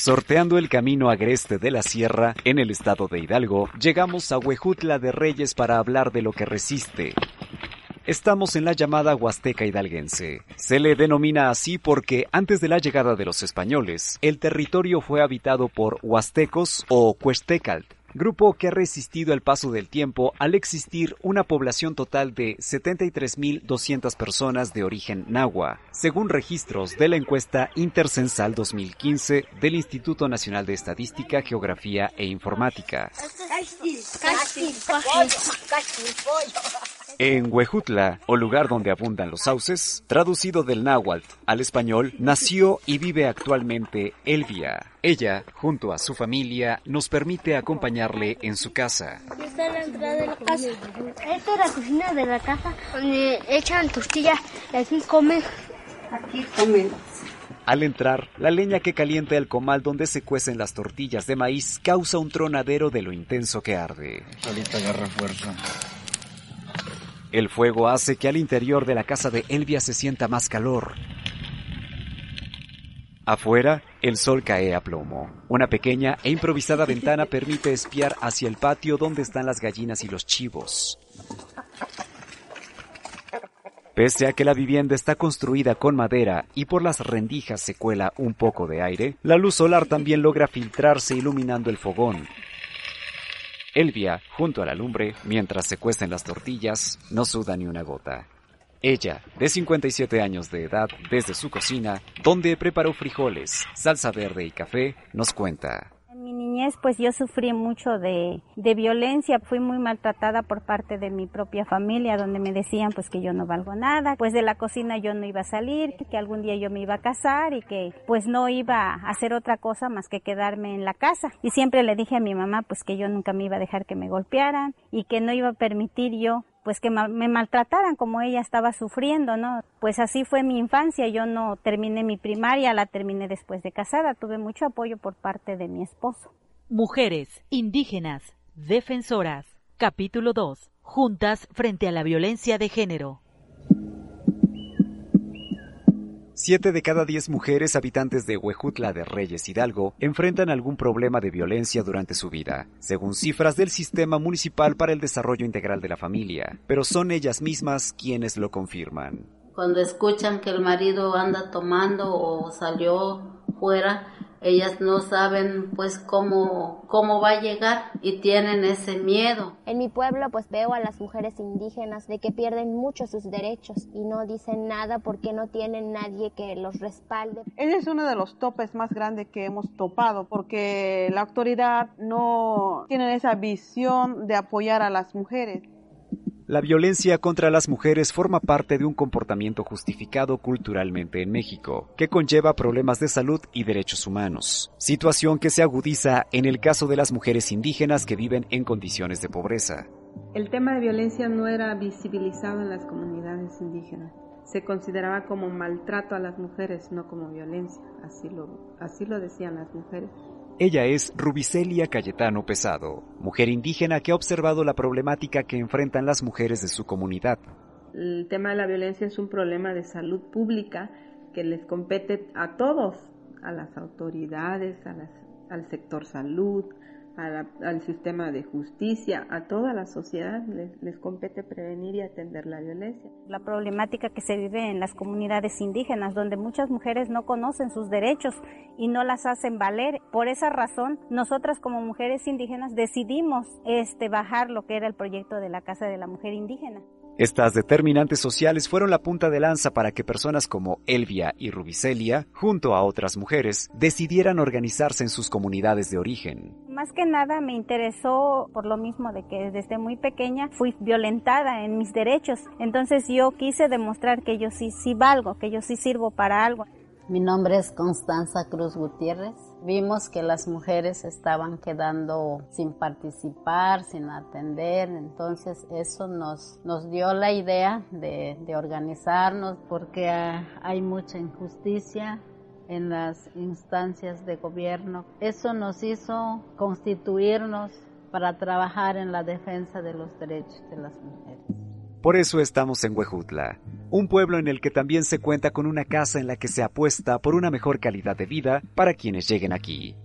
Sorteando el camino agreste de la sierra, en el estado de Hidalgo, llegamos a Huejutla de Reyes para hablar de lo que resiste. Estamos en la llamada Huasteca hidalguense. Se le denomina así porque antes de la llegada de los españoles, el territorio fue habitado por huastecos o cuestecalt, grupo que ha resistido el paso del tiempo al existir una población total de 73.200 personas de origen nahua, según registros de la encuesta Intercensal 2015 del Instituto Nacional de Estadística, Geografía e Informática. En Huejutla, o lugar donde abundan los sauces, traducido del náhuatl al español, nació y vive actualmente Elvia. Ella, junto a su familia, nos permite acompañarle en su casa. Esta es la entrada de la casa. Esta es la cocina de la casa, donde echan tortillas y aquí comen. Aquí comen. Al entrar, la leña que calienta el comal donde se cuecen las tortillas de maíz causa un tronadero de lo intenso que arde. Ahorita agarra fuerza. El fuego hace que al interior de la casa de Elvia se sienta más calor. Afuera, el sol cae a plomo. Una pequeña e improvisada ventana permite espiar hacia el patio donde están las gallinas y los chivos. Pese a que la vivienda está construida con madera y por las rendijas se cuela un poco de aire, la luz solar también logra filtrarse iluminando el fogón, Elvia, junto a la lumbre, mientras se cuecen las tortillas, no suda ni una gota. Ella, de 57 años de edad, desde su cocina, donde preparó frijoles, salsa verde y café, nos cuenta pues yo sufrí mucho de, de, violencia, fui muy maltratada por parte de mi propia familia, donde me decían pues que yo no valgo nada, pues de la cocina yo no iba a salir, que algún día yo me iba a casar y que pues no iba a hacer otra cosa más que quedarme en la casa. Y siempre le dije a mi mamá pues que yo nunca me iba a dejar que me golpearan y que no iba a permitir yo pues que me maltrataran como ella estaba sufriendo, ¿no? Pues así fue mi infancia, yo no terminé mi primaria, la terminé después de casada, tuve mucho apoyo por parte de mi esposo. Mujeres, indígenas, defensoras. Capítulo 2. Juntas frente a la violencia de género. Siete de cada diez mujeres habitantes de Huejutla de Reyes Hidalgo enfrentan algún problema de violencia durante su vida, según cifras del Sistema Municipal para el Desarrollo Integral de la Familia, pero son ellas mismas quienes lo confirman. Cuando escuchan que el marido anda tomando o salió fuera, ellas no saben pues cómo, cómo va a llegar y tienen ese miedo. En mi pueblo pues veo a las mujeres indígenas de que pierden mucho sus derechos y no dicen nada porque no tienen nadie que los respalde. Ese es uno de los topes más grandes que hemos topado porque la autoridad no tiene esa visión de apoyar a las mujeres. La violencia contra las mujeres forma parte de un comportamiento justificado culturalmente en México, que conlleva problemas de salud y derechos humanos, situación que se agudiza en el caso de las mujeres indígenas que viven en condiciones de pobreza. El tema de violencia no era visibilizado en las comunidades indígenas. Se consideraba como maltrato a las mujeres, no como violencia. Así lo, así lo decían las mujeres. Ella es Rubicelia Cayetano Pesado, mujer indígena que ha observado la problemática que enfrentan las mujeres de su comunidad. El tema de la violencia es un problema de salud pública que les compete a todos, a las autoridades, al sector salud, al sistema de justicia, a toda la sociedad les, compete prevenir y atender la violencia. La problemática que se vive en las comunidades indígenas, donde muchas mujeres no conocen sus derechos y no las hacen valer. Por esa razón, nosotras como mujeres indígenas decidimos este, bajar lo que era el proyecto de la Casa de la Mujer Indígena. Estas determinantes sociales fueron la punta de lanza para que personas como Elvia y Rubicelia, junto a otras mujeres, decidieran organizarse en sus comunidades de origen. Más que nada me interesó por lo mismo de que desde muy pequeña fui violentada en mis derechos. Entonces yo quise demostrar que yo sí, sí valgo, que yo sí sirvo para algo. Mi nombre es Constanza Cruz Gutiérrez. Vimos que las mujeres estaban quedando sin participar, sin atender, entonces eso nos, nos dio la idea de, de organizarnos porque hay mucha injusticia en las instancias de gobierno. Eso nos hizo constituirnos para trabajar en la defensa de los derechos de las mujeres. Por eso estamos en Huejutla, un pueblo en el que también se cuenta con una casa en la que se apuesta por una mejor calidad de vida para quienes lleguen aquí.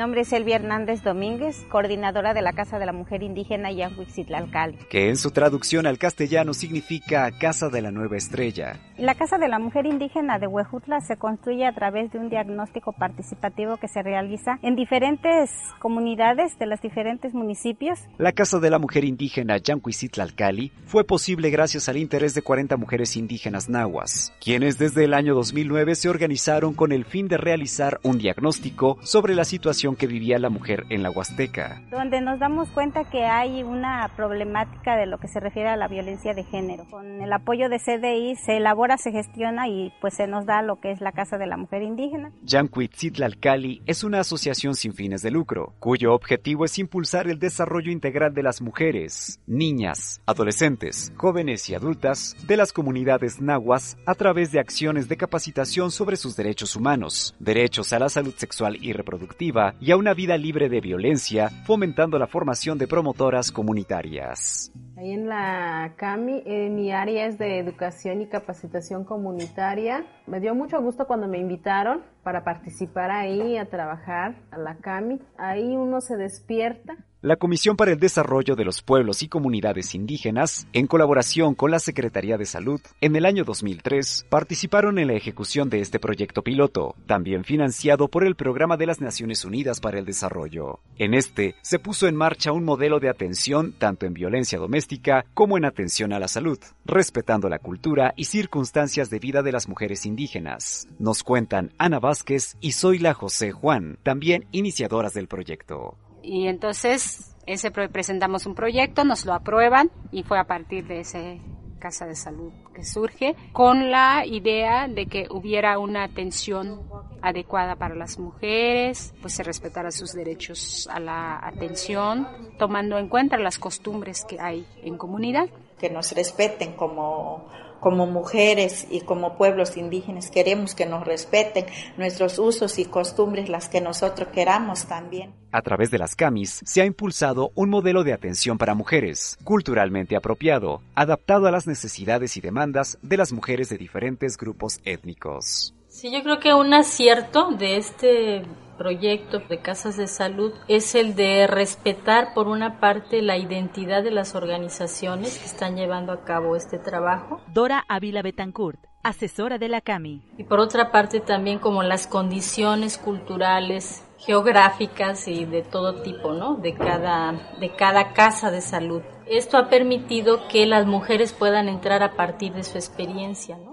Nombre es Elvia Hernández Domínguez, coordinadora de la Casa de la Mujer Indígena Yanhuixitlalcalli. Que en su traducción al castellano significa Casa de la Nueva Estrella. La Casa de la Mujer Indígena de Huejutla se construye a través de un diagnóstico participativo que se realiza en diferentes comunidades de los diferentes municipios. La Casa de la Mujer Indígena Yanhuixitlalcalli fue posible gracias al interés de 40 mujeres indígenas nahuas, quienes desde el año 2009 se organizaron con el fin de realizar un diagnóstico sobre la situación que vivía la mujer en la Huasteca. Donde nos damos cuenta que hay una problemática de lo que se refiere a la violencia de género. Con el apoyo de CDI se elabora, se gestiona y pues se nos da lo que es la Casa de la Mujer Indígena. Yancuitzitlal es una asociación sin fines de lucro, cuyo objetivo es impulsar el desarrollo integral de las mujeres, niñas, adolescentes, jóvenes y adultas de las comunidades nahuas a través de acciones de capacitación sobre sus derechos humanos, derechos a la salud sexual y reproductiva y a una vida libre de violencia, fomentando la formación de promotoras comunitarias. Ahí en la CAMI, eh, mi área es de educación y capacitación comunitaria. Me dio mucho gusto cuando me invitaron para participar ahí, a trabajar a la CAMI. Ahí uno se despierta la Comisión para el Desarrollo de los Pueblos y Comunidades Indígenas, en colaboración con la Secretaría de Salud, en el año 2003 participaron en la ejecución de este proyecto piloto, también financiado por el Programa de las Naciones Unidas para el Desarrollo. En este se puso en marcha un modelo de atención tanto en violencia doméstica como en atención a la salud, respetando la cultura y circunstancias de vida de las mujeres indígenas. Nos cuentan Ana Vázquez y Zoila José Juan, también iniciadoras del proyecto. Y entonces ese presentamos un proyecto, nos lo aprueban y fue a partir de ese casa de salud que surge con la idea de que hubiera una atención adecuada para las mujeres, pues se respetara sus derechos a la atención, tomando en cuenta las costumbres que hay en comunidad. Que nos respeten como como mujeres y como pueblos indígenas queremos que nos respeten nuestros usos y costumbres, las que nosotros queramos también. A través de las CAMIS se ha impulsado un modelo de atención para mujeres, culturalmente apropiado, adaptado a las necesidades y demandas de las mujeres de diferentes grupos étnicos. Sí, yo creo que un acierto de este proyecto de casas de salud es el de respetar por una parte la identidad de las organizaciones que están llevando a cabo este trabajo. Dora Ávila Betancourt asesora de la CAMI. Y por otra parte también como las condiciones culturales, geográficas y de todo tipo, ¿no? De cada, de cada casa de salud. Esto ha permitido que las mujeres puedan entrar a partir de su experiencia, ¿no?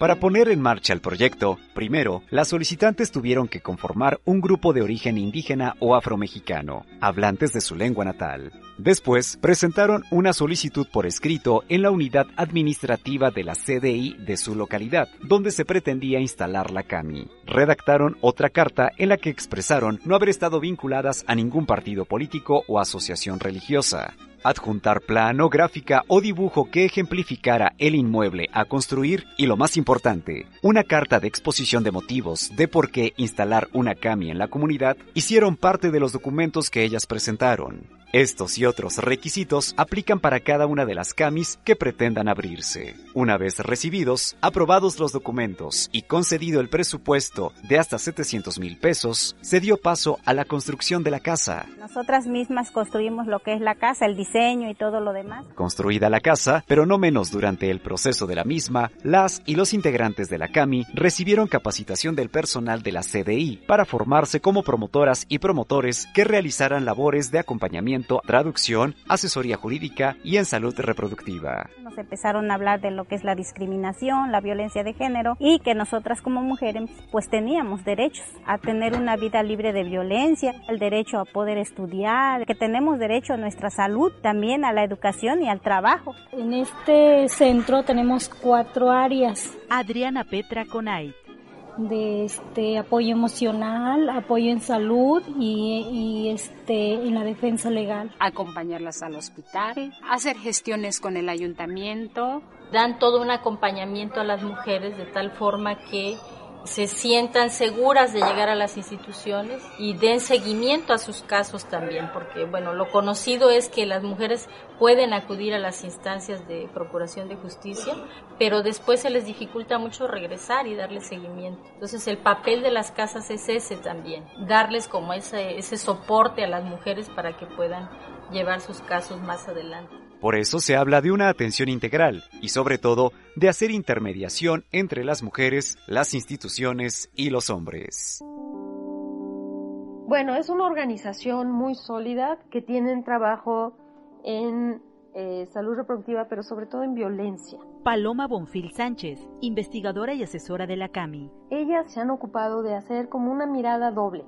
Para poner en marcha el proyecto, primero, las solicitantes tuvieron que conformar un grupo de origen indígena o afromexicano, hablantes de su lengua natal. Después, presentaron una solicitud por escrito en la unidad administrativa de la CDI de su localidad, donde se pretendía instalar la CAMI. Redactaron otra carta en la que expresaron no haber estado vinculadas a ningún partido político o asociación religiosa adjuntar plano, gráfica o dibujo que ejemplificara el inmueble a construir y lo más importante, una carta de exposición de motivos de por qué instalar una CAMI en la comunidad hicieron parte de los documentos que ellas presentaron. Estos y otros requisitos aplican para cada una de las camis que pretendan abrirse. Una vez recibidos, aprobados los documentos y concedido el presupuesto de hasta 700 mil pesos, se dio paso a la construcción de la casa. Nosotras mismas construimos lo que es la casa, el diseño y todo lo demás. Construida la casa, pero no menos durante el proceso de la misma, las y los integrantes de la CAMI recibieron capacitación del personal de la CDI para formarse como promotoras y promotores que realizaran labores de acompañamiento, traducción, asesoría jurídica y en salud reproductiva. Nos empezaron a hablar de lo que es la discriminación, la violencia de género y que nosotras como mujeres pues teníamos derechos a tener una vida libre de violencia, el derecho a poder estudiar, que tenemos derecho a nuestra salud, también a la educación y al trabajo. En este centro tenemos cuatro áreas. Adriana Petra Conay de este apoyo emocional, apoyo en salud y, y, este en la defensa legal. Acompañarlas al hospital, hacer gestiones con el ayuntamiento. Dan todo un acompañamiento a las mujeres de tal forma que se sientan seguras de llegar a las instituciones y den seguimiento a sus casos también, porque bueno, lo conocido es que las mujeres pueden acudir a las instancias de procuración de justicia, pero después se les dificulta mucho regresar y darle seguimiento. Entonces el papel de las casas es ese también, darles como ese, ese soporte a las mujeres para que puedan llevar sus casos más adelante. Por eso se habla de una atención integral y sobre todo de hacer intermediación entre las mujeres, las instituciones y los hombres. Bueno, es una organización muy sólida que tienen trabajo en eh, salud reproductiva, pero sobre todo en violencia. Paloma Bonfil Sánchez, investigadora y asesora de la CAMI. Ellas se han ocupado de hacer como una mirada doble.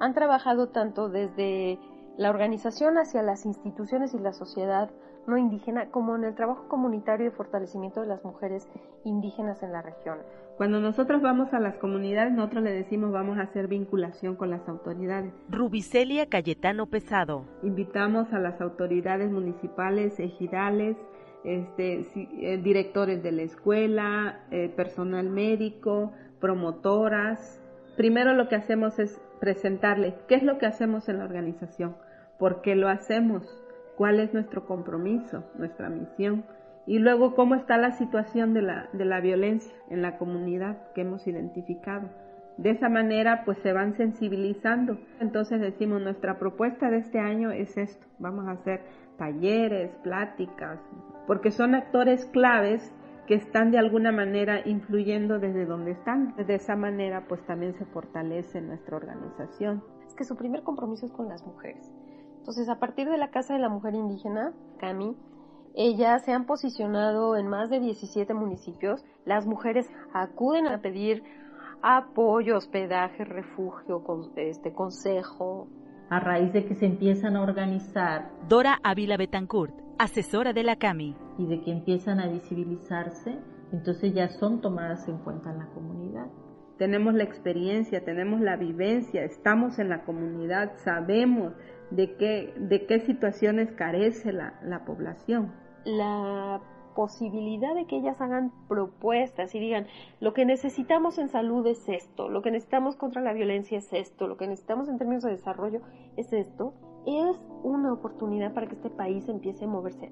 Han trabajado tanto desde la organización hacia las instituciones y la sociedad no indígena, como en el trabajo comunitario de fortalecimiento de las mujeres indígenas en la región. Cuando nosotros vamos a las comunidades, nosotros le decimos vamos a hacer vinculación con las autoridades. Rubicelia Cayetano Pesado. Invitamos a las autoridades municipales, ejidales, este, eh, directores de la escuela, eh, personal médico, promotoras. Primero lo que hacemos es presentarle qué es lo que hacemos en la organización, por qué lo hacemos, cuál es nuestro compromiso, nuestra misión y luego cómo está la situación de la, de la violencia en la comunidad que hemos identificado. De esa manera pues se van sensibilizando. Entonces decimos nuestra propuesta de este año es esto, vamos a hacer talleres, pláticas, porque son actores claves que están de alguna manera influyendo desde donde están. De esa manera pues también se fortalece nuestra organización. Es que su primer compromiso es con las mujeres. Entonces, a partir de la Casa de la Mujer Indígena, CAMI, ellas se han posicionado en más de 17 municipios. Las mujeres acuden a pedir apoyo, hospedaje, refugio, este, consejo. A raíz de que se empiezan a organizar. Dora Ávila Betancourt, asesora de la CAMI. Y de que empiezan a visibilizarse, entonces ya son tomadas en cuenta en la comunidad. Tenemos la experiencia, tenemos la vivencia, estamos en la comunidad, sabemos de qué, de qué situaciones carece la, la población. La posibilidad de que ellas hagan propuestas y digan, lo que necesitamos en salud es esto, lo que necesitamos contra la violencia es esto, lo que necesitamos en términos de desarrollo es esto, es una oportunidad para que este país empiece a moverse.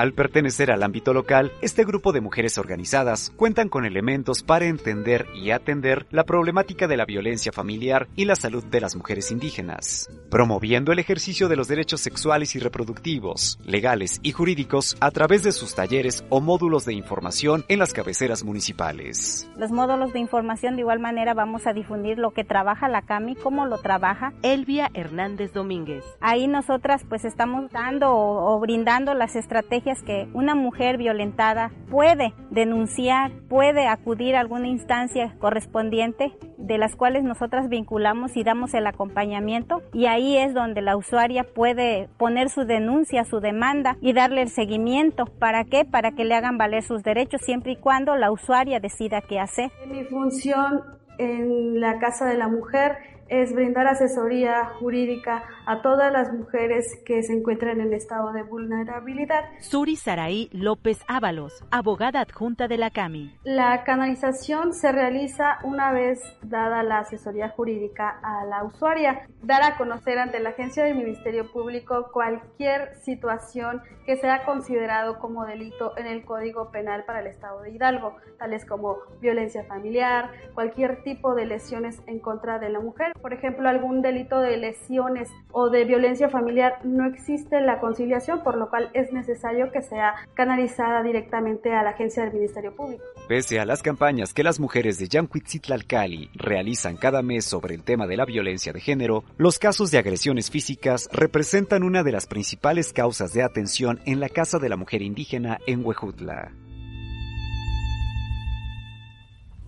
Al pertenecer al ámbito local, este grupo de mujeres organizadas cuentan con elementos para entender y atender la problemática de la violencia familiar y la salud de las mujeres indígenas, promoviendo el ejercicio de los derechos sexuales y reproductivos, legales y jurídicos a través de sus talleres o módulos de información en las cabeceras municipales. Los módulos de información de igual manera vamos a difundir lo que trabaja la CAMI, cómo lo trabaja Elvia Hernández Domínguez. Ahí nosotras pues estamos dando o, o brindando las estrategias que una mujer violentada puede denunciar, puede acudir a alguna instancia correspondiente de las cuales nosotras vinculamos y damos el acompañamiento y ahí es donde la usuaria puede poner su denuncia, su demanda y darle el seguimiento. ¿Para qué? Para que le hagan valer sus derechos siempre y cuando la usuaria decida qué hacer. Mi función en la Casa de la Mujer es brindar asesoría jurídica a todas las mujeres que se encuentran en estado de vulnerabilidad. Suri Saraí López Ábalos, abogada adjunta de la CAMI. La canalización se realiza una vez dada la asesoría jurídica a la usuaria, dar a conocer ante la agencia del Ministerio Público cualquier situación que sea considerado como delito en el Código Penal para el Estado de Hidalgo, tales como violencia familiar, cualquier tipo de lesiones en contra de la mujer por ejemplo, algún delito de lesiones o de violencia familiar, no existe la conciliación, por lo cual es necesario que sea canalizada directamente a la agencia del Ministerio Público. Pese a las campañas que las mujeres de Yancuitzitlalcali realizan cada mes sobre el tema de la violencia de género, los casos de agresiones físicas representan una de las principales causas de atención en la Casa de la Mujer Indígena en Huejutla.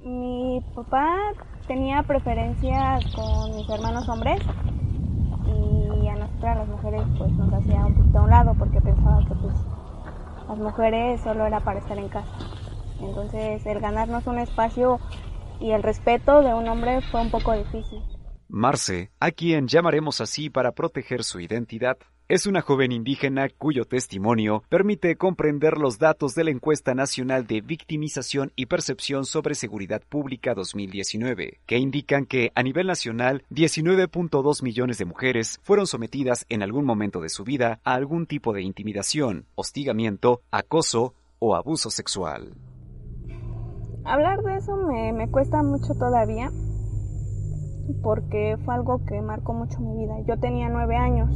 Mi papá tenía preferencias con mis hermanos hombres y a nosotras las mujeres pues nos hacía un poquito a un lado porque pensaba que pues las mujeres solo era para estar en casa. Entonces el ganarnos un espacio y el respeto de un hombre fue un poco difícil. Marce, a quien llamaremos así para proteger su identidad, es una joven indígena cuyo testimonio permite comprender los datos de la encuesta nacional de victimización y percepción sobre seguridad pública 2019, que indican que a nivel nacional 19.2 millones de mujeres fueron sometidas en algún momento de su vida a algún tipo de intimidación, hostigamiento, acoso o abuso sexual. Hablar de eso me, me cuesta mucho todavía porque fue algo que marcó mucho mi vida. Yo tenía nueve años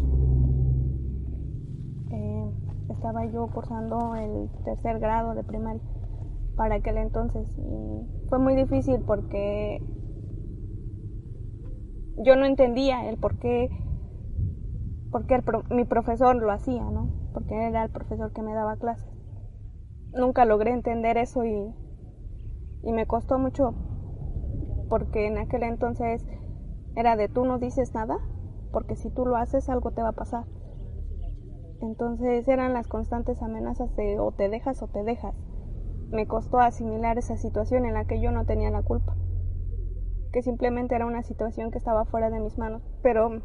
estaba yo cursando el tercer grado de primaria para aquel entonces y fue muy difícil porque yo no entendía el por qué, porque mi profesor lo hacía, ¿no? Porque era el profesor que me daba clases. Nunca logré entender eso y, y me costó mucho porque en aquel entonces era de tú no dices nada, porque si tú lo haces algo te va a pasar. Entonces eran las constantes amenazas de o te dejas o te dejas. Me costó asimilar esa situación en la que yo no tenía la culpa, que simplemente era una situación que estaba fuera de mis manos. Pero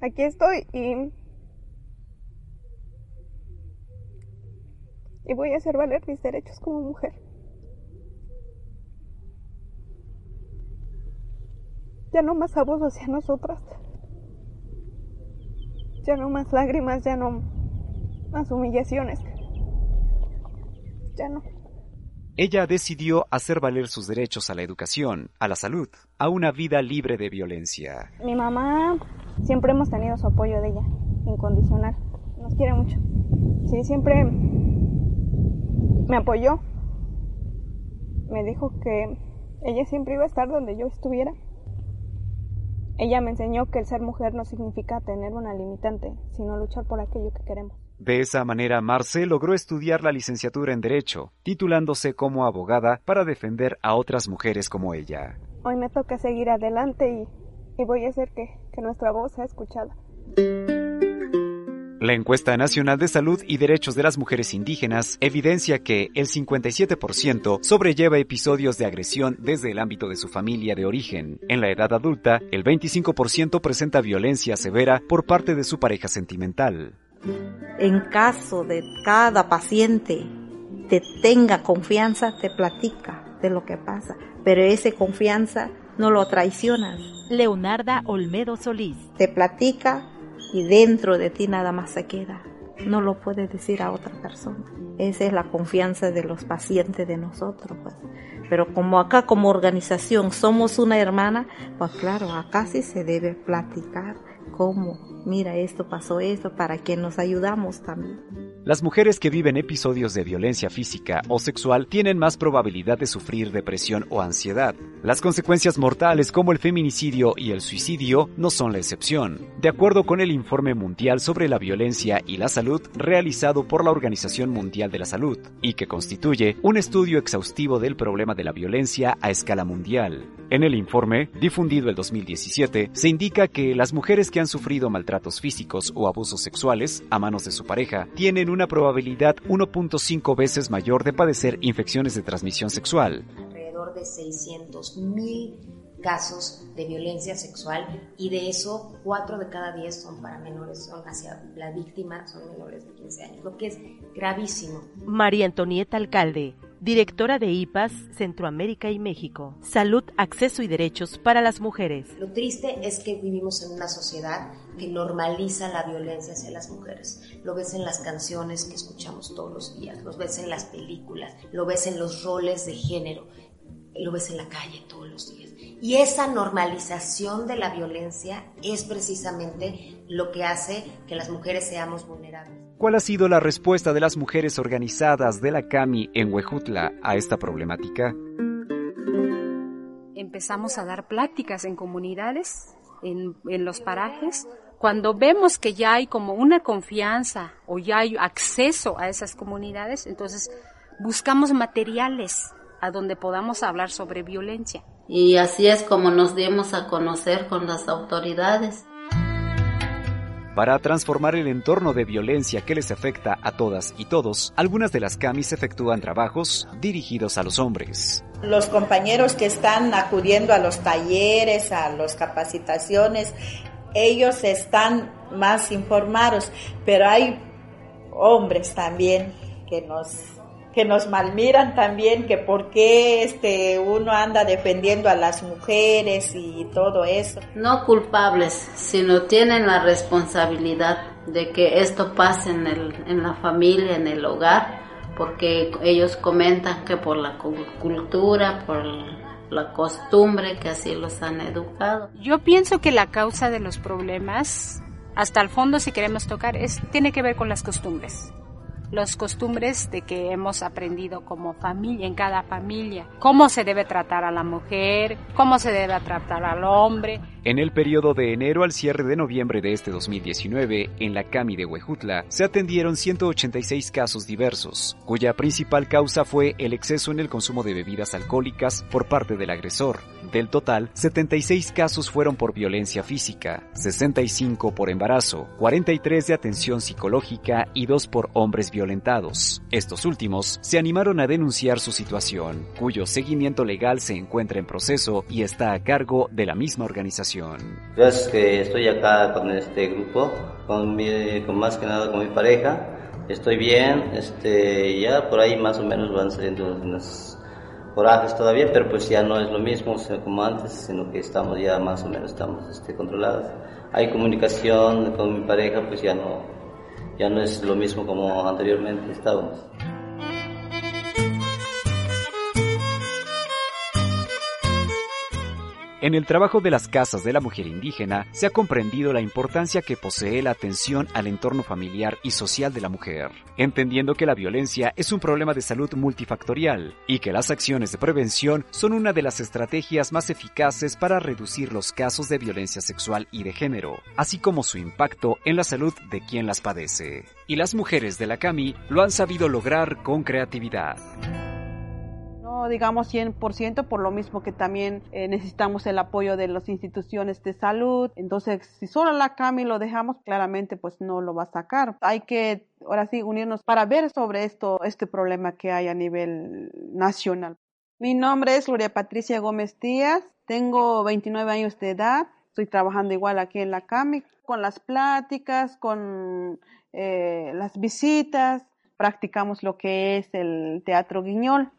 aquí estoy y, y voy a hacer valer mis derechos como mujer. Ya no más abuso hacia nosotras. Ya no más lágrimas, ya no más humillaciones. Ya no. Ella decidió hacer valer sus derechos a la educación, a la salud, a una vida libre de violencia. Mi mamá siempre hemos tenido su apoyo de ella, incondicional. Nos quiere mucho. Sí, siempre me apoyó. Me dijo que ella siempre iba a estar donde yo estuviera ella me enseñó que el ser mujer no significa tener una limitante, sino luchar por aquello que queremos. De esa manera, Marce logró estudiar la licenciatura en Derecho, titulándose como abogada para defender a otras mujeres como ella. Hoy me toca seguir adelante y, voy a hacer que, que nuestra voz sea escuchada. La encuesta nacional de salud y derechos de las mujeres indígenas evidencia que el 57% sobrelleva episodios de agresión desde el ámbito de su familia de origen. En la edad adulta, el 25% presenta violencia severa por parte de su pareja sentimental. En caso de cada paciente te tenga confianza, te platica de lo que pasa, pero esa confianza no lo traicionas. Leonarda Olmedo Solís. Te platica y dentro de ti nada más se queda. No lo puedes decir a otra persona. Esa es la confianza de los pacientes de nosotros. Pues. Pero como acá como organización somos una hermana, pues claro, acá sí se debe platicar cómo, mira, esto pasó esto, para que nos ayudamos también. Las mujeres que viven episodios de violencia física o sexual tienen más probabilidad de sufrir depresión o ansiedad. Las consecuencias mortales como el feminicidio y el suicidio no son la excepción. De acuerdo con el Informe Mundial sobre la Violencia y la Salud realizado por la Organización Mundial de la Salud, y que constituye un estudio exhaustivo del problema de la violencia a escala mundial. En el informe, difundido el 2017, se indica que las mujeres que han sufrido maltratos físicos o abusos sexuales a manos de su pareja tienen una probabilidad 1.5 veces mayor de padecer infecciones de transmisión sexual. alrededor de 600 mil casos de violencia sexual y de eso 4 de cada 10 son para menores, son hacia la víctima, son menores de 15 años, lo que es gravísimo. María Antonieta Alcalde, directora de IPAS Centroamérica y México. Salud, acceso y derechos para las mujeres. Lo triste es que vivimos en una sociedad que normaliza la violencia hacia las mujeres. Lo ves en las canciones que escuchamos todos los días, lo ves en las películas, lo ves en los roles de género, lo ves en la calle todos los días. Y esa normalización de la violencia es precisamente lo que hace que las mujeres seamos vulnerables. ¿Cuál ha sido la respuesta de las mujeres organizadas de la CAMI en Huejutla a esta problemática? Empezamos a dar pláticas en comunidades, en, en los parajes, cuando vemos que ya hay como una confianza o ya hay acceso a esas comunidades, entonces buscamos materiales a donde podamos hablar sobre violencia. Y así es como nos dimos a conocer con las autoridades. Para transformar el entorno de violencia que les afecta a todas y todos, algunas de las CAMIS efectúan trabajos dirigidos a los hombres. Los compañeros que están acudiendo a los talleres, a las capacitaciones, ellos están más informados, pero hay hombres también que nos que nos malmiran también, que por qué este, uno anda defendiendo a las mujeres y todo eso. No culpables, sino tienen la responsabilidad de que esto pase en, el, en la familia, en el hogar, porque ellos comentan que por la cultura, por la costumbre que así los han educado. Yo pienso que la causa de los problemas, hasta el fondo si queremos tocar, es, tiene que ver con las costumbres las costumbres de que hemos aprendido como familia, en cada familia, cómo se debe tratar a la mujer, cómo se debe tratar al hombre. En el periodo de enero al cierre de noviembre de este 2019, en la CAMI de Huejutla, se atendieron 186 casos diversos, cuya principal causa fue el exceso en el consumo de bebidas alcohólicas por parte del agresor. Del total, 76 casos fueron por violencia física, 65 por embarazo, 43 de atención psicológica y 2 por hombres violentados. Estos últimos se animaron a denunciar su situación, cuyo seguimiento legal se encuentra en proceso y está a cargo de la misma organización. Es que estoy acá con este grupo, con, con más que nada con mi pareja. Estoy bien, este, ya por ahí más o menos van saliendo unos corajes todavía, pero pues ya no es lo mismo como antes, sino que estamos ya más o menos estamos este, controlados. Hay comunicación con mi pareja, pues ya no, ya no es lo mismo como anteriormente estábamos. En el trabajo de las casas de la mujer indígena se ha comprendido la importancia que posee la atención al entorno familiar y social de la mujer, entendiendo que la violencia es un problema de salud multifactorial y que las acciones de prevención son una de las estrategias más eficaces para reducir los casos de violencia sexual y de género, así como su impacto en la salud de quien las padece. Y las mujeres de la CAMI lo han sabido lograr con creatividad digamos 100% por lo mismo que también eh, necesitamos el apoyo de las instituciones de salud. Entonces, si solo la CAMI lo dejamos, claramente pues no lo va a sacar. Hay que ahora sí unirnos para ver sobre esto, este problema que hay a nivel nacional. Mi nombre es Gloria Patricia Gómez Díaz, tengo 29 años de edad, estoy trabajando igual aquí en la CAMI, con las pláticas, con eh, las visitas, practicamos lo que es el teatro guiñol.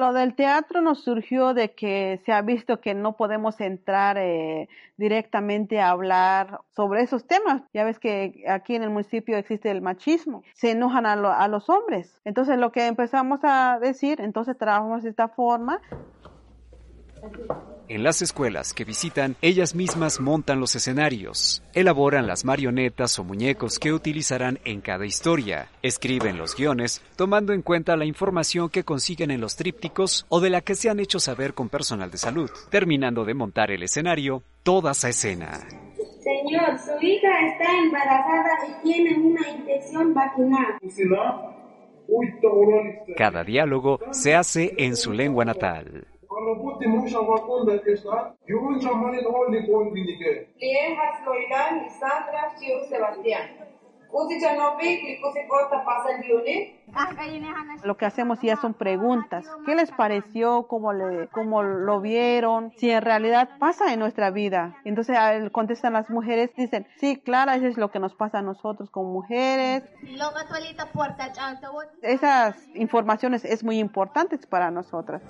Lo del teatro nos surgió de que se ha visto que no podemos entrar eh, directamente a hablar sobre esos temas. Ya ves que aquí en el municipio existe el machismo. Se enojan a, a los hombres. Entonces lo que empezamos a decir, entonces trabajamos de esta forma. En las escuelas que visitan, ellas mismas montan los escenarios, elaboran las marionetas o muñecos que utilizarán en cada historia, escriben los guiones, tomando en cuenta la información que consiguen en los trípticos o de la que se han hecho saber con personal de salud, terminando de montar el escenario, toda esa escena. Señor, su hija está embarazada y tiene una infección vaginal. Cada diálogo se hace en su lengua natal. Lo que hacemos ya son preguntas. ¿Qué les pareció? ¿Cómo, le, cómo lo vieron? Si en realidad pasa en nuestra vida. Entonces contestan las mujeres, dicen, sí, claro, eso es lo que nos pasa a nosotros como mujeres. Esas informaciones es muy importantes para nosotras.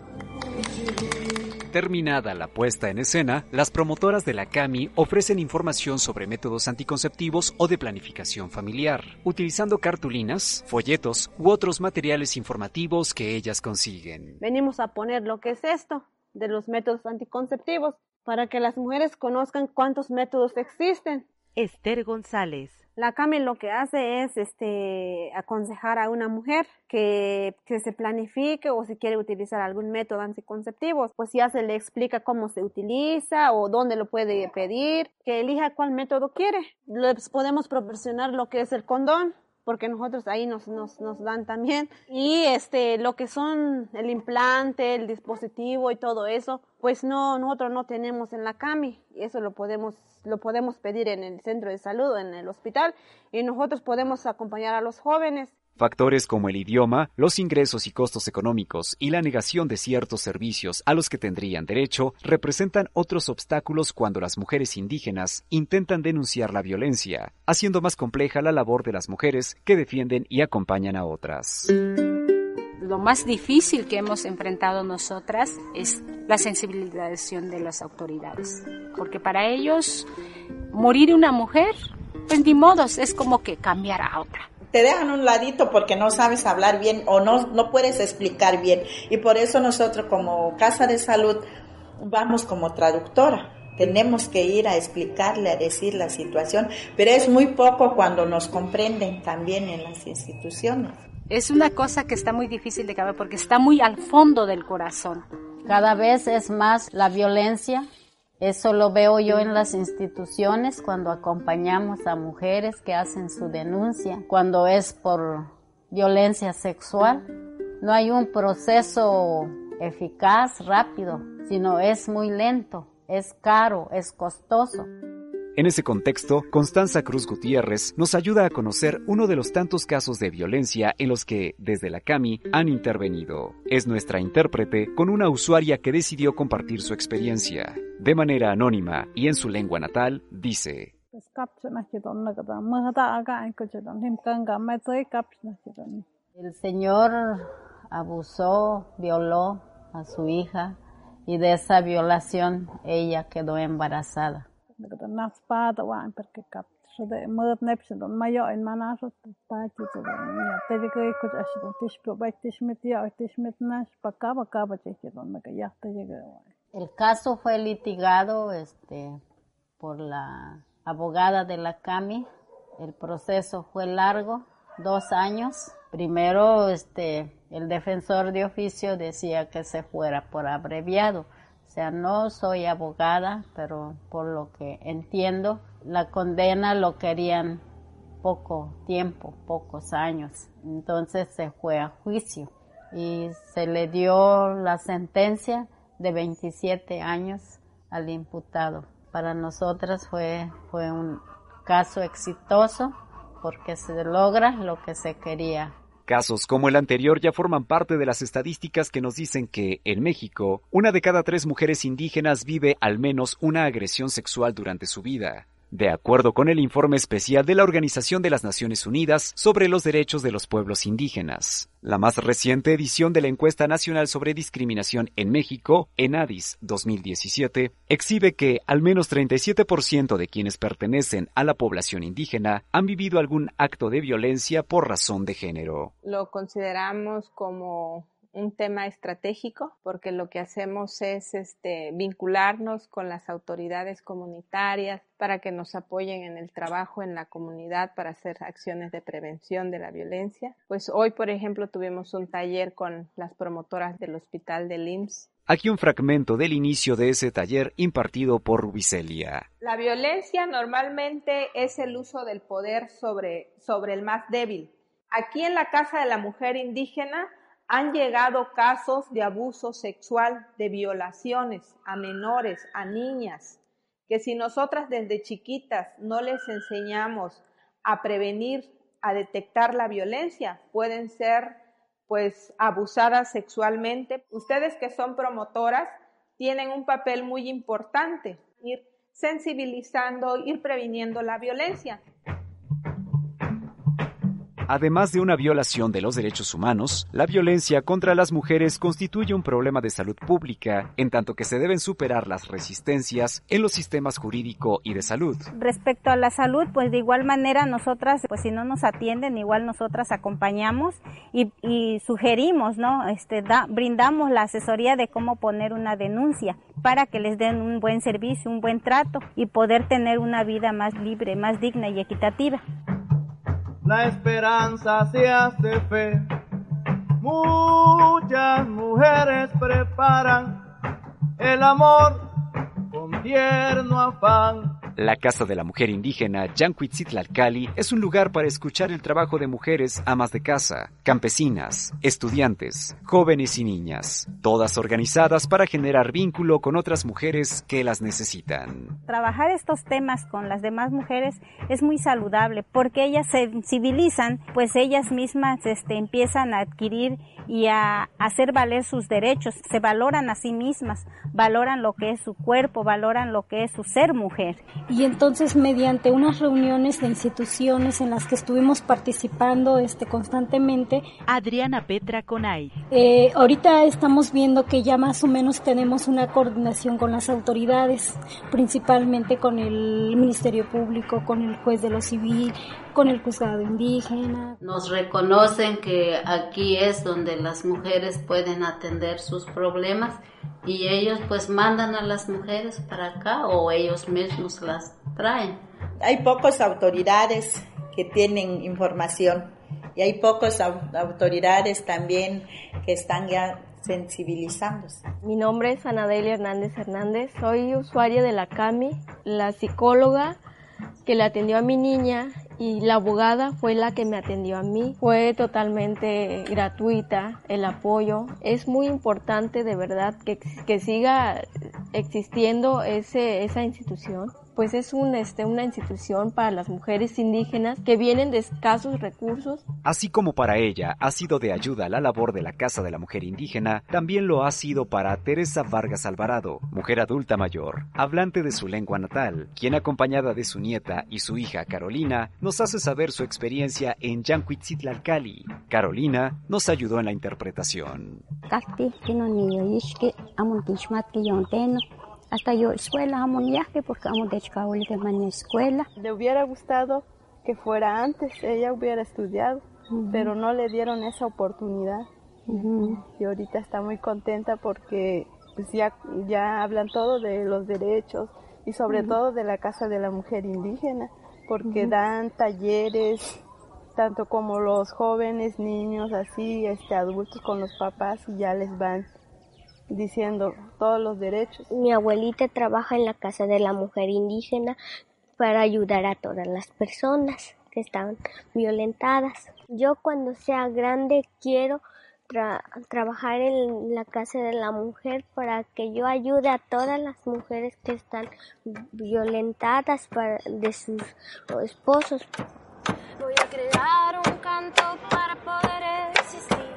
Terminada la puesta en escena, las promotoras de la CAMI ofrecen información sobre métodos anticonceptivos o de planificación familiar, utilizando cartulinas, folletos u otros materiales informativos que ellas consiguen. Venimos a poner lo que es esto de los métodos anticonceptivos para que las mujeres conozcan cuántos métodos existen. Esther González. La CAMI lo que hace es este, aconsejar a una mujer que, que, se planifique o si quiere utilizar algún método anticonceptivo, pues ya se le explica cómo se utiliza o dónde lo puede pedir, que elija cuál método quiere. Les podemos proporcionar lo que es el condón, porque nosotros ahí nos, nos, nos, dan también. Y este, lo que son el implante, el dispositivo y todo eso, pues no, nosotros no tenemos en la CAMI. Eso lo podemos, lo podemos pedir en el centro de salud, en el hospital, y nosotros podemos acompañar a los jóvenes Factores como el idioma, los ingresos y costos económicos y la negación de ciertos servicios a los que tendrían derecho representan otros obstáculos cuando las mujeres indígenas intentan denunciar la violencia, haciendo más compleja la labor de las mujeres que defienden y acompañan a otras. Lo más difícil que hemos enfrentado nosotras es la sensibilización de las autoridades, porque para ellos morir una mujer, pues ni modos, es como que cambiar a otra te dejan un ladito porque no sabes hablar bien o no, no puedes explicar bien. Y por eso nosotros como Casa de Salud vamos como traductora. Tenemos que ir a explicarle, a decir la situación, pero es muy poco cuando nos comprenden también en las instituciones. Es una cosa que está muy difícil de caber porque está muy al fondo del corazón. Cada vez es más la violencia eso lo veo yo en las instituciones cuando acompañamos a mujeres que hacen su denuncia, cuando es por violencia sexual. No hay un proceso eficaz, rápido, sino es muy lento, es caro, es costoso. En ese contexto, Constanza Cruz Gutiérrez nos ayuda a conocer uno de los tantos casos de violencia en los que, desde la CAMI, han intervenido. Es nuestra intérprete con una usuaria que decidió compartir su experiencia. De manera anónima y en su lengua natal, dice. El señor abusó, violó a su hija y de esa violación ella quedó embarazada el caso fue litigado este por la abogada de la CAMI. El proceso fue largo dos años. Primero este el defensor de oficio decía que se fuera por abreviado o sea, no soy abogada, pero por lo que entiendo, la condena lo querían poco tiempo, pocos años. Entonces se fue a juicio y se le dio la sentencia de 27 años al imputado. Para nosotras fue, fue un caso exitoso porque se logra lo que se quería Casos como el anterior ya forman parte de las estadísticas que nos dicen que, en México, una de cada tres mujeres indígenas vive al menos una agresión sexual durante su vida de acuerdo con el informe especial de la Organización de las Naciones Unidas sobre los Derechos de los Pueblos Indígenas. La más reciente edición de la Encuesta Nacional sobre Discriminación en México, ENADIS 2017, exhibe que al menos 37% de quienes pertenecen a la población indígena han vivido algún acto de violencia por razón de género. Lo consideramos como un tema estratégico porque lo que hacemos es este, vincularnos con las autoridades comunitarias para que nos apoyen en el trabajo en la comunidad para hacer acciones de prevención de la violencia. Pues hoy, por ejemplo, tuvimos un taller con las promotoras del hospital de IMSS Aquí un fragmento del inicio de ese taller impartido por Rubicelia. La violencia normalmente es el uso del poder sobre, sobre el más débil. Aquí en la Casa de la Mujer Indígena han llegado casos de abuso sexual, de violaciones a menores, a niñas, que si nosotras desde chiquitas no les enseñamos a prevenir, a detectar la violencia, pueden ser pues abusadas sexualmente. Ustedes que son promotoras tienen un papel muy importante, ir sensibilizando, ir previniendo la violencia. Además de una violación de los derechos humanos, la violencia contra las mujeres constituye un problema de salud pública, en tanto que se deben superar las resistencias en los sistemas jurídico y de salud. Respecto a la salud, pues de igual manera nosotras, pues si no nos atienden, igual nosotras acompañamos y, y sugerimos, ¿no? Este, da, brindamos la asesoría de cómo poner una denuncia para que les den un buen servicio, un buen trato y poder tener una vida más libre, más digna y equitativa la esperanza se hace fe. Muchas mujeres preparan el amor con tierno afán la Casa de la Mujer Indígena Yancuitzitlalcali es un lugar para escuchar el trabajo de mujeres amas de casa, campesinas, estudiantes, jóvenes y niñas, todas organizadas para generar vínculo con otras mujeres que las necesitan. Trabajar estos temas con las demás mujeres es muy saludable porque ellas se sensibilizan, pues ellas mismas este, empiezan a adquirir y a hacer valer sus derechos, se valoran a sí mismas, valoran lo que es su cuerpo, valoran lo que es su ser mujer y entonces mediante unas reuniones de instituciones en las que estuvimos participando este, constantemente. Adriana Petra Conay. Eh, ahorita estamos viendo que ya más o menos tenemos una coordinación con las autoridades, principalmente con el Ministerio Público, con el juez de lo civil, con el juzgado indígena. Nos reconocen que aquí es donde las mujeres pueden atender sus problemas y ellos pues mandan a las mujeres para acá o ellos mismos las traen. Hay pocas autoridades que tienen información y hay pocas autoridades también que están ya sensibilizándose. Mi nombre es Anadelia Hernández Hernández, soy usuaria de la CAMI, la psicóloga que le atendió a mi niña y la abogada fue la que me atendió a mí. Fue totalmente gratuita el apoyo. Es muy importante de verdad que, que siga existiendo ese, esa institución pues es un, este, una institución para las mujeres indígenas que vienen de escasos recursos. Así como para ella ha sido de ayuda la labor de la Casa de la Mujer Indígena, también lo ha sido para Teresa Vargas Alvarado, mujer adulta mayor, hablante de su lengua natal, quien acompañada de su nieta y su hija Carolina, nos hace saber su experiencia en Yancuitzitlalcali. Carolina nos ayudó en la interpretación hasta yo escuela, amo viaje porque amo de que en escuela. Le hubiera gustado que fuera antes, ella hubiera estudiado, pero no le dieron esa oportunidad. Y ahorita está muy contenta porque pues ya, ya hablan todo de los derechos y sobre todo de la Casa de la Mujer Indígena, porque dan talleres tanto como los jóvenes, niños, así, este, adultos con los papás y ya les van diciendo todos los derechos. Mi abuelita trabaja en la Casa de la Mujer Indígena para ayudar a todas las personas que están violentadas. Yo cuando sea grande quiero trabajar en la Casa de la Mujer para que yo ayude a todas las mujeres que están violentadas de sus esposos. Voy a crear un canto para poder existir.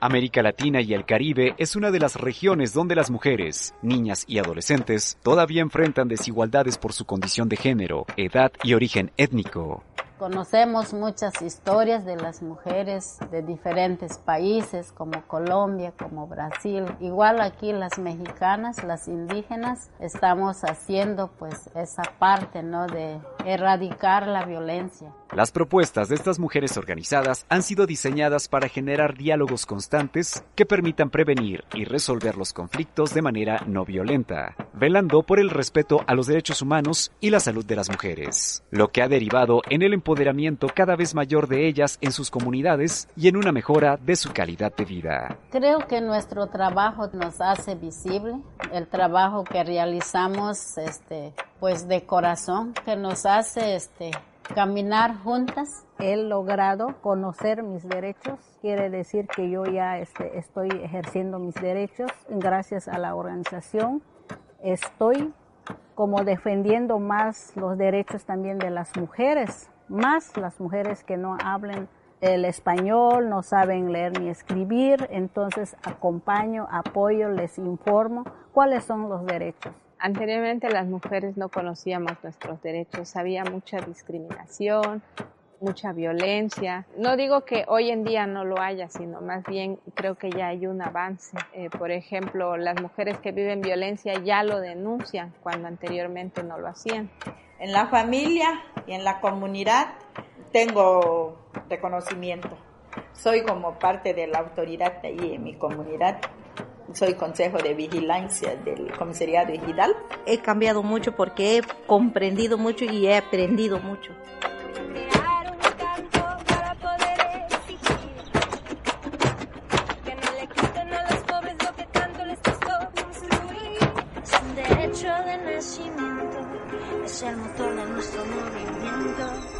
América Latina y el Caribe es una de las regiones donde las mujeres, niñas y adolescentes todavía enfrentan desigualdades por su condición de género, edad y origen étnico. Conocemos muchas historias de las mujeres de diferentes países como Colombia, como Brasil. Igual aquí las mexicanas, las indígenas, estamos haciendo pues esa parte, ¿no? De erradicar la violencia. Las propuestas de estas mujeres organizadas han sido diseñadas para generar diálogos constantes que permitan prevenir y resolver los conflictos de manera no violenta, velando por el respeto a los derechos humanos y la salud de las mujeres, lo que ha derivado en el empoderamiento cada vez mayor de ellas en sus comunidades y en una mejora de su calidad de vida. Creo que nuestro trabajo nos hace visible, el trabajo que realizamos este pues de corazón que nos hace este caminar juntas. He logrado conocer mis derechos, quiere decir que yo ya este, estoy ejerciendo mis derechos gracias a la organización estoy como defendiendo más los derechos también de las mujeres, más las mujeres que no hablen el español, no saben leer ni escribir, entonces acompaño, apoyo, les informo cuáles son los derechos. Anteriormente las mujeres no conocíamos nuestros derechos, había mucha discriminación, mucha violencia. No digo que hoy en día no lo haya, sino más bien creo que ya hay un avance. Eh, por ejemplo, las mujeres que viven violencia ya lo denuncian cuando anteriormente no lo hacían. En la familia y en la comunidad tengo reconocimiento. Soy como parte de la autoridad ahí en mi comunidad soy consejo de vigilancia del comisariado ejidal. He cambiado mucho porque he comprendido mucho y he aprendido mucho. derecho de nacimiento, es el motor de nuestro movimiento.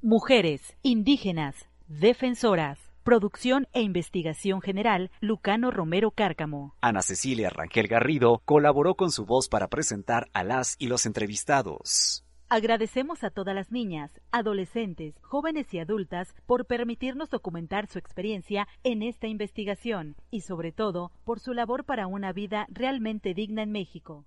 Mujeres, indígenas, defensoras. Producción e investigación general, Lucano Romero Cárcamo. Ana Cecilia Rangel Garrido colaboró con su voz para presentar a las y los entrevistados. Agradecemos a todas las niñas, adolescentes, jóvenes y adultas por permitirnos documentar su experiencia en esta investigación y sobre todo por su labor para una vida realmente digna en México.